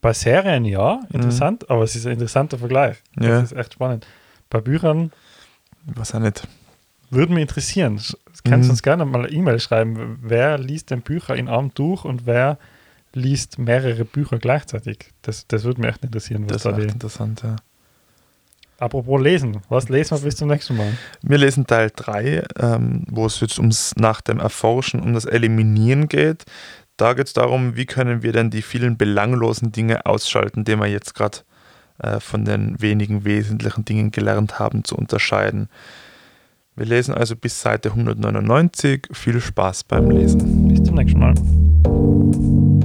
S1: bei Serien ja, interessant, mhm. aber es ist ein interessanter Vergleich. Das ja. ist echt spannend. Bei Büchern.
S2: Was auch nicht.
S1: Würde mich interessieren. Kannst du mhm. uns gerne mal eine E-Mail schreiben. Wer liest denn Bücher in einem durch und wer liest mehrere Bücher gleichzeitig? Das, das würde mich echt interessieren.
S2: das ist echt interessant, ja.
S1: Apropos Lesen, was lesen wir bis zum nächsten Mal?
S2: Wir lesen Teil 3, ähm, wo es jetzt ums nach dem Erforschen, um das Eliminieren geht. Da geht es darum, wie können wir denn die vielen belanglosen Dinge ausschalten, die wir jetzt gerade äh, von den wenigen wesentlichen Dingen gelernt haben, zu unterscheiden. Wir lesen also bis Seite 199. Viel Spaß beim Lesen.
S1: Bis zum nächsten Mal.